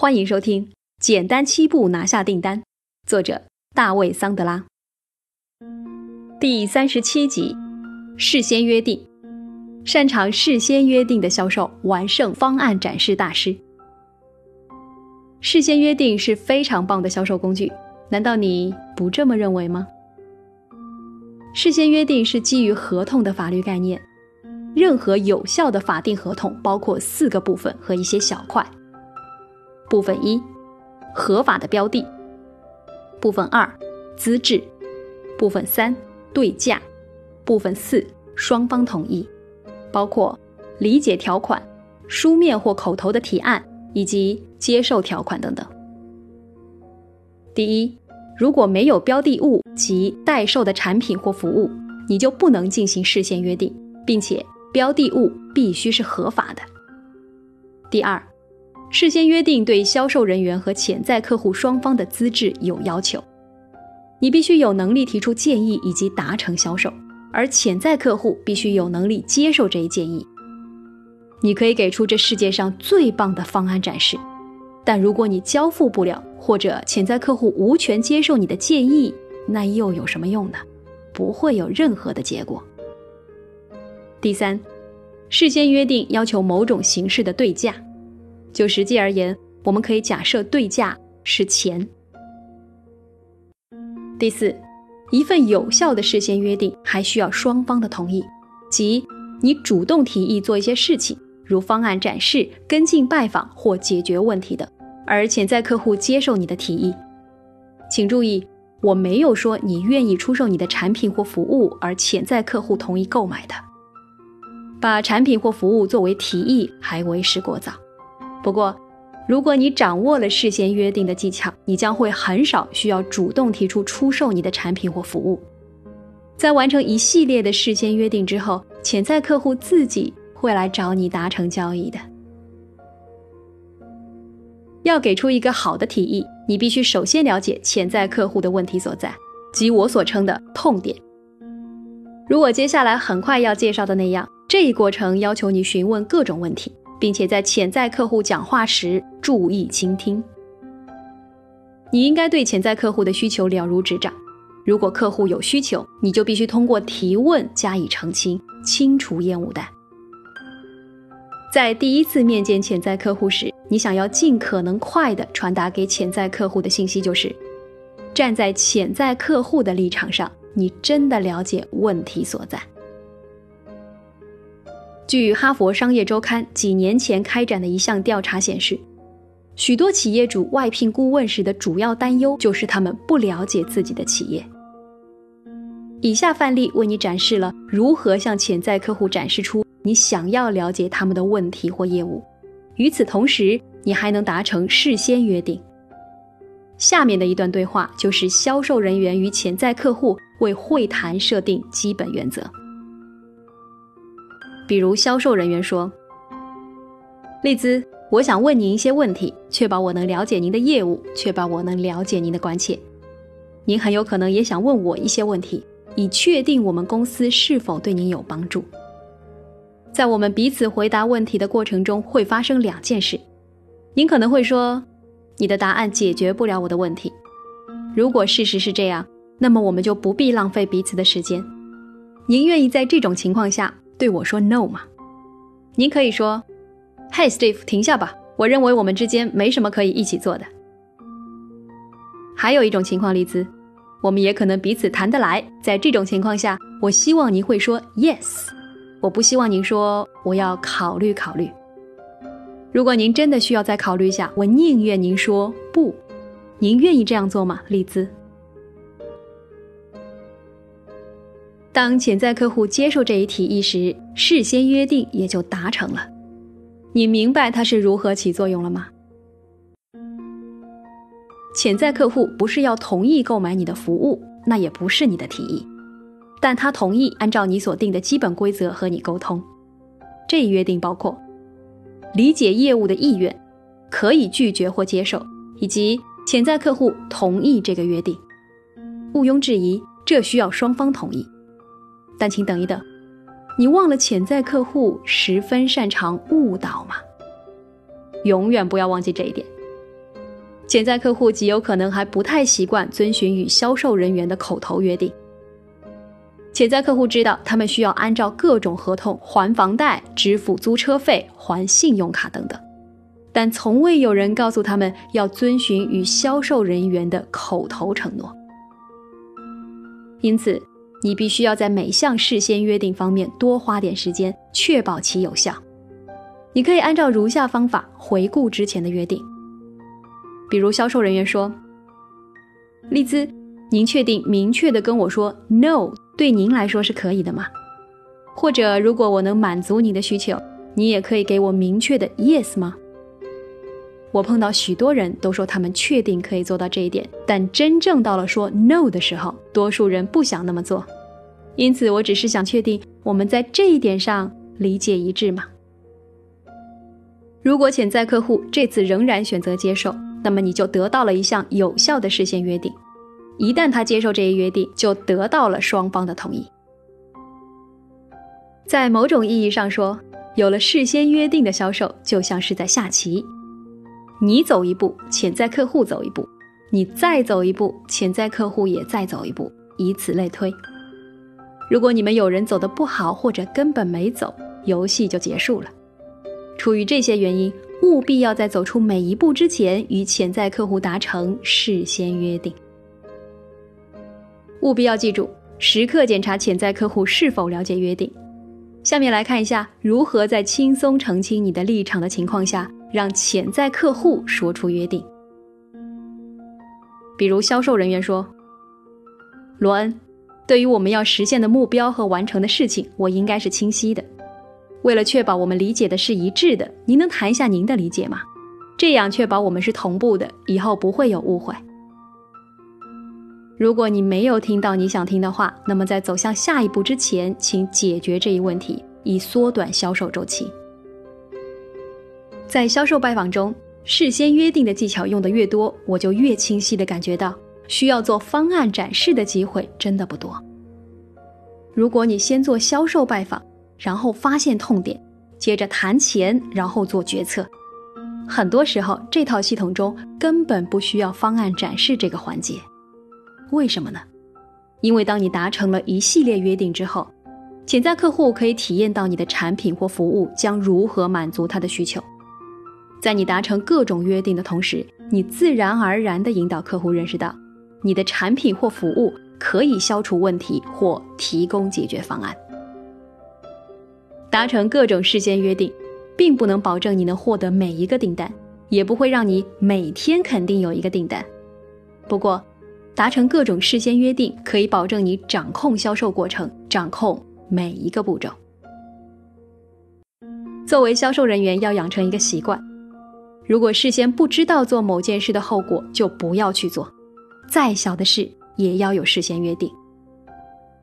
欢迎收听《简单七步拿下订单》，作者大卫·桑德拉。第三十七集：事先约定，擅长事先约定的销售，完胜方案展示大师。事先约定是非常棒的销售工具，难道你不这么认为吗？事先约定是基于合同的法律概念，任何有效的法定合同包括四个部分和一些小块。部分一，合法的标的；部分二，资质；部分三，对价；部分四，双方同意，包括理解条款、书面或口头的提案以及接受条款等等。第一，如果没有标的物及待售的产品或服务，你就不能进行事先约定，并且标的物必须是合法的。第二。事先约定对销售人员和潜在客户双方的资质有要求，你必须有能力提出建议以及达成销售，而潜在客户必须有能力接受这一建议。你可以给出这世界上最棒的方案展示，但如果你交付不了，或者潜在客户无权接受你的建议，那又有什么用呢？不会有任何的结果。第三，事先约定要求某种形式的对价。就实际而言，我们可以假设对价是钱。第四，一份有效的事先约定还需要双方的同意，即你主动提议做一些事情，如方案展示、跟进拜访或解决问题的，而潜在客户接受你的提议。请注意，我没有说你愿意出售你的产品或服务，而潜在客户同意购买的。把产品或服务作为提议还为时过早。不过，如果你掌握了事先约定的技巧，你将会很少需要主动提出出售你的产品或服务。在完成一系列的事先约定之后，潜在客户自己会来找你达成交易的。要给出一个好的提议，你必须首先了解潜在客户的问题所在，即我所称的痛点。如我接下来很快要介绍的那样，这一过程要求你询问各种问题。并且在潜在客户讲话时注意倾听。你应该对潜在客户的需求了如指掌。如果客户有需求，你就必须通过提问加以澄清，清除烟雾弹。在第一次面见潜在客户时，你想要尽可能快地传达给潜在客户的信息就是：站在潜在客户的立场上，你真的了解问题所在。据《哈佛商业周刊》几年前开展的一项调查显示，许多企业主外聘顾问时的主要担忧就是他们不了解自己的企业。以下范例为你展示了如何向潜在客户展示出你想要了解他们的问题或业务，与此同时，你还能达成事先约定。下面的一段对话就是销售人员与潜在客户为会谈设定基本原则。比如销售人员说：“丽兹，我想问您一些问题，确保我能了解您的业务，确保我能了解您的关切。您很有可能也想问我一些问题，以确定我们公司是否对您有帮助。在我们彼此回答问题的过程中，会发生两件事。您可能会说，你的答案解决不了我的问题。如果事实是这样，那么我们就不必浪费彼此的时间。您愿意在这种情况下？”对我说 “no” 吗？您可以说：“Hey Steve，停下吧！我认为我们之间没什么可以一起做的。”还有一种情况，丽兹，我们也可能彼此谈得来。在这种情况下，我希望您会说 “yes”，我不希望您说“我要考虑考虑”。如果您真的需要再考虑一下，我宁愿您说“不”。您愿意这样做吗，丽兹？当潜在客户接受这一提议时，事先约定也就达成了。你明白它是如何起作用了吗？潜在客户不是要同意购买你的服务，那也不是你的提议，但他同意按照你所定的基本规则和你沟通。这一约定包括理解业务的意愿，可以拒绝或接受，以及潜在客户同意这个约定。毋庸置疑，这需要双方同意。但请等一等，你忘了潜在客户十分擅长误导吗？永远不要忘记这一点。潜在客户极有可能还不太习惯遵循与销售人员的口头约定。潜在客户知道他们需要按照各种合同还房贷、支付租车费、还信用卡等等，但从未有人告诉他们要遵循与销售人员的口头承诺。因此，你必须要在每项事先约定方面多花点时间，确保其有效。你可以按照如下方法回顾之前的约定。比如销售人员说：“丽兹，您确定明确的跟我说 ‘no’ 对您来说是可以的吗？或者如果我能满足你的需求，你也可以给我明确的 ‘yes’ 吗？”我碰到许多人都说他们确定可以做到这一点，但真正到了说 ‘no’ 的时候，多数人不想那么做。因此，我只是想确定我们在这一点上理解一致吗？如果潜在客户这次仍然选择接受，那么你就得到了一项有效的事先约定，一旦他接受这一约定，就得到了双方的同意。在某种意义上说，有了事先约定的销售，就像是在下棋，你走一步，潜在客户走一步，你再走一步，潜在客户也再走一步，以此类推。如果你们有人走得不好，或者根本没走，游戏就结束了。出于这些原因。务必要在走出每一步之前与潜在客户达成事先约定。务必要记住，时刻检查潜在客户是否了解约定。下面来看一下如何在轻松澄清你的立场的情况下，让潜在客户说出约定。比如，销售人员说：“罗恩，对于我们要实现的目标和完成的事情，我应该是清晰的。”为了确保我们理解的是一致的，您能谈一下您的理解吗？这样确保我们是同步的，以后不会有误会。如果你没有听到你想听的话，那么在走向下一步之前，请解决这一问题，以缩短销售周期。在销售拜访中，事先约定的技巧用的越多，我就越清晰地感觉到，需要做方案展示的机会真的不多。如果你先做销售拜访，然后发现痛点，接着谈钱，然后做决策。很多时候，这套系统中根本不需要方案展示这个环节。为什么呢？因为当你达成了一系列约定之后，潜在客户可以体验到你的产品或服务将如何满足他的需求。在你达成各种约定的同时，你自然而然地引导客户认识到，你的产品或服务可以消除问题或提供解决方案。达成各种事先约定，并不能保证你能获得每一个订单，也不会让你每天肯定有一个订单。不过，达成各种事先约定可以保证你掌控销售过程，掌控每一个步骤。作为销售人员，要养成一个习惯：如果事先不知道做某件事的后果，就不要去做。再小的事也要有事先约定。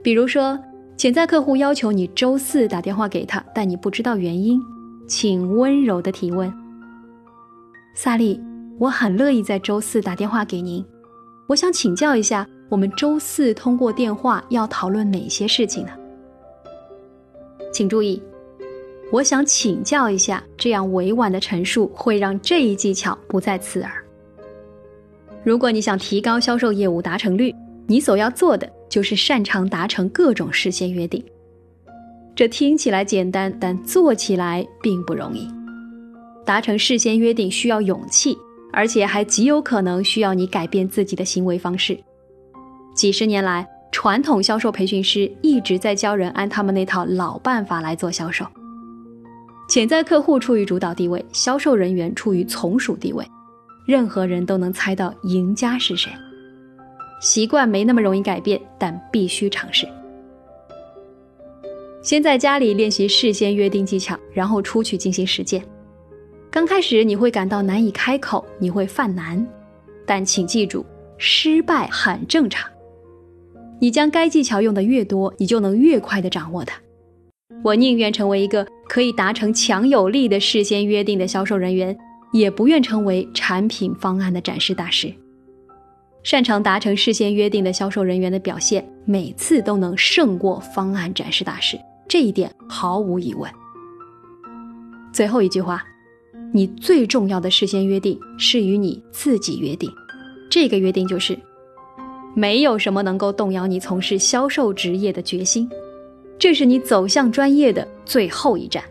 比如说。潜在客户要求你周四打电话给他，但你不知道原因，请温柔的提问。萨利，我很乐意在周四打电话给您，我想请教一下，我们周四通过电话要讨论哪些事情呢？请注意，我想请教一下，这样委婉的陈述会让这一技巧不再刺耳。如果你想提高销售业务达成率，你所要做的。就是擅长达成各种事先约定，这听起来简单，但做起来并不容易。达成事先约定需要勇气，而且还极有可能需要你改变自己的行为方式。几十年来，传统销售培训师一直在教人按他们那套老办法来做销售。潜在客户处于主导地位，销售人员处于从属地位，任何人都能猜到赢家是谁。习惯没那么容易改变，但必须尝试。先在家里练习事先约定技巧，然后出去进行实践。刚开始你会感到难以开口，你会犯难，但请记住，失败很正常。你将该技巧用的越多，你就能越快的掌握它。我宁愿成为一个可以达成强有力的事先约定的销售人员，也不愿成为产品方案的展示大师。擅长达成事先约定的销售人员的表现，每次都能胜过方案展示大师，这一点毫无疑问。最后一句话，你最重要的事先约定是与你自己约定，这个约定就是，没有什么能够动摇你从事销售职业的决心，这是你走向专业的最后一站。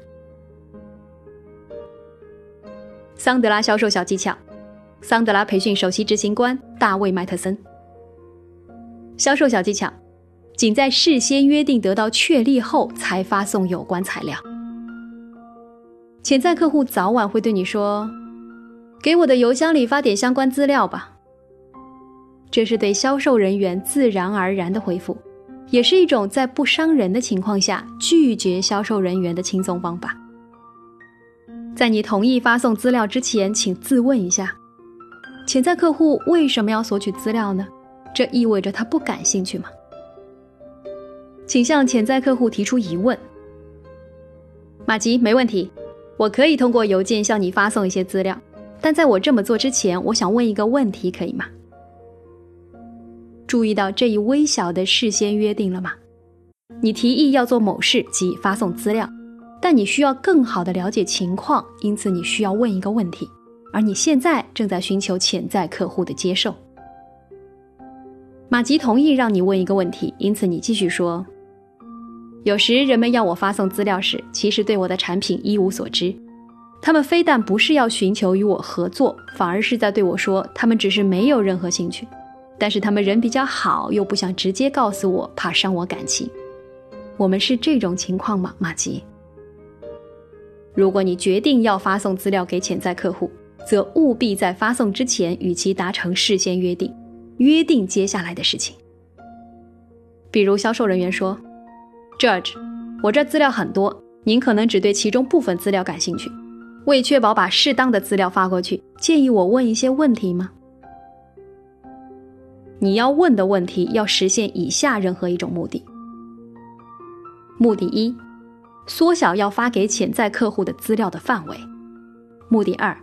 桑德拉销售小技巧，桑德拉培训首席执行官大卫麦特森。销售小技巧，仅在事先约定得到确立后才发送有关材料。潜在客户早晚会对你说：“给我的邮箱里发点相关资料吧。”这是对销售人员自然而然的回复，也是一种在不伤人的情况下拒绝销售人员的轻松方法。在你同意发送资料之前，请自问一下：潜在客户为什么要索取资料呢？这意味着他不感兴趣吗？请向潜在客户提出疑问。马吉，没问题。我可以通过邮件向你发送一些资料，但在我这么做之前，我想问一个问题，可以吗？注意到这一微小的事先约定了吗？你提议要做某事即发送资料，但你需要更好的了解情况，因此你需要问一个问题，而你现在正在寻求潜在客户的接受。马吉同意让你问一个问题，因此你继续说。有时人们要我发送资料时，其实对我的产品一无所知。他们非但不是要寻求与我合作，反而是在对我说，他们只是没有任何兴趣。但是他们人比较好，又不想直接告诉我，怕伤我感情。我们是这种情况吗，马吉？如果你决定要发送资料给潜在客户，则务必在发送之前与其达成事先约定，约定接下来的事情。比如销售人员说。Judge，我这资料很多，您可能只对其中部分资料感兴趣。为确保把适当的资料发过去，建议我问一些问题吗？你要问的问题要实现以下任何一种目的：目的一，缩小要发给潜在客户的资料的范围；目的二，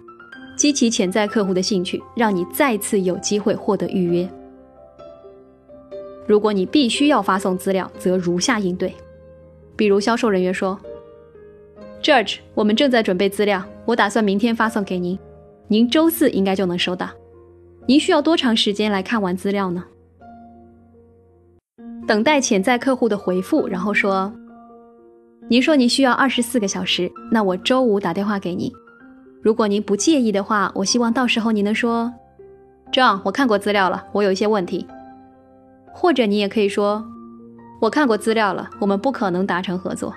激起潜在客户的兴趣，让你再次有机会获得预约。如果你必须要发送资料，则如下应对：比如销售人员说，“Judge，我们正在准备资料，我打算明天发送给您，您周四应该就能收到。您需要多长时间来看完资料呢？”等待潜在客户的回复，然后说：“您说您需要二十四个小时，那我周五打电话给您。如果您不介意的话，我希望到时候您能说：‘John，我看过资料了，我有一些问题。’”或者你也可以说，我看过资料了，我们不可能达成合作。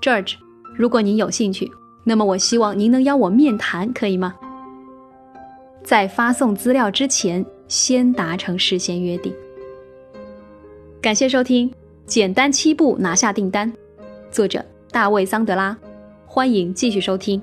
George，如果您有兴趣，那么我希望您能邀我面谈，可以吗？在发送资料之前，先达成事先约定。感谢收听《简单七步拿下订单》，作者大卫桑德拉，欢迎继续收听。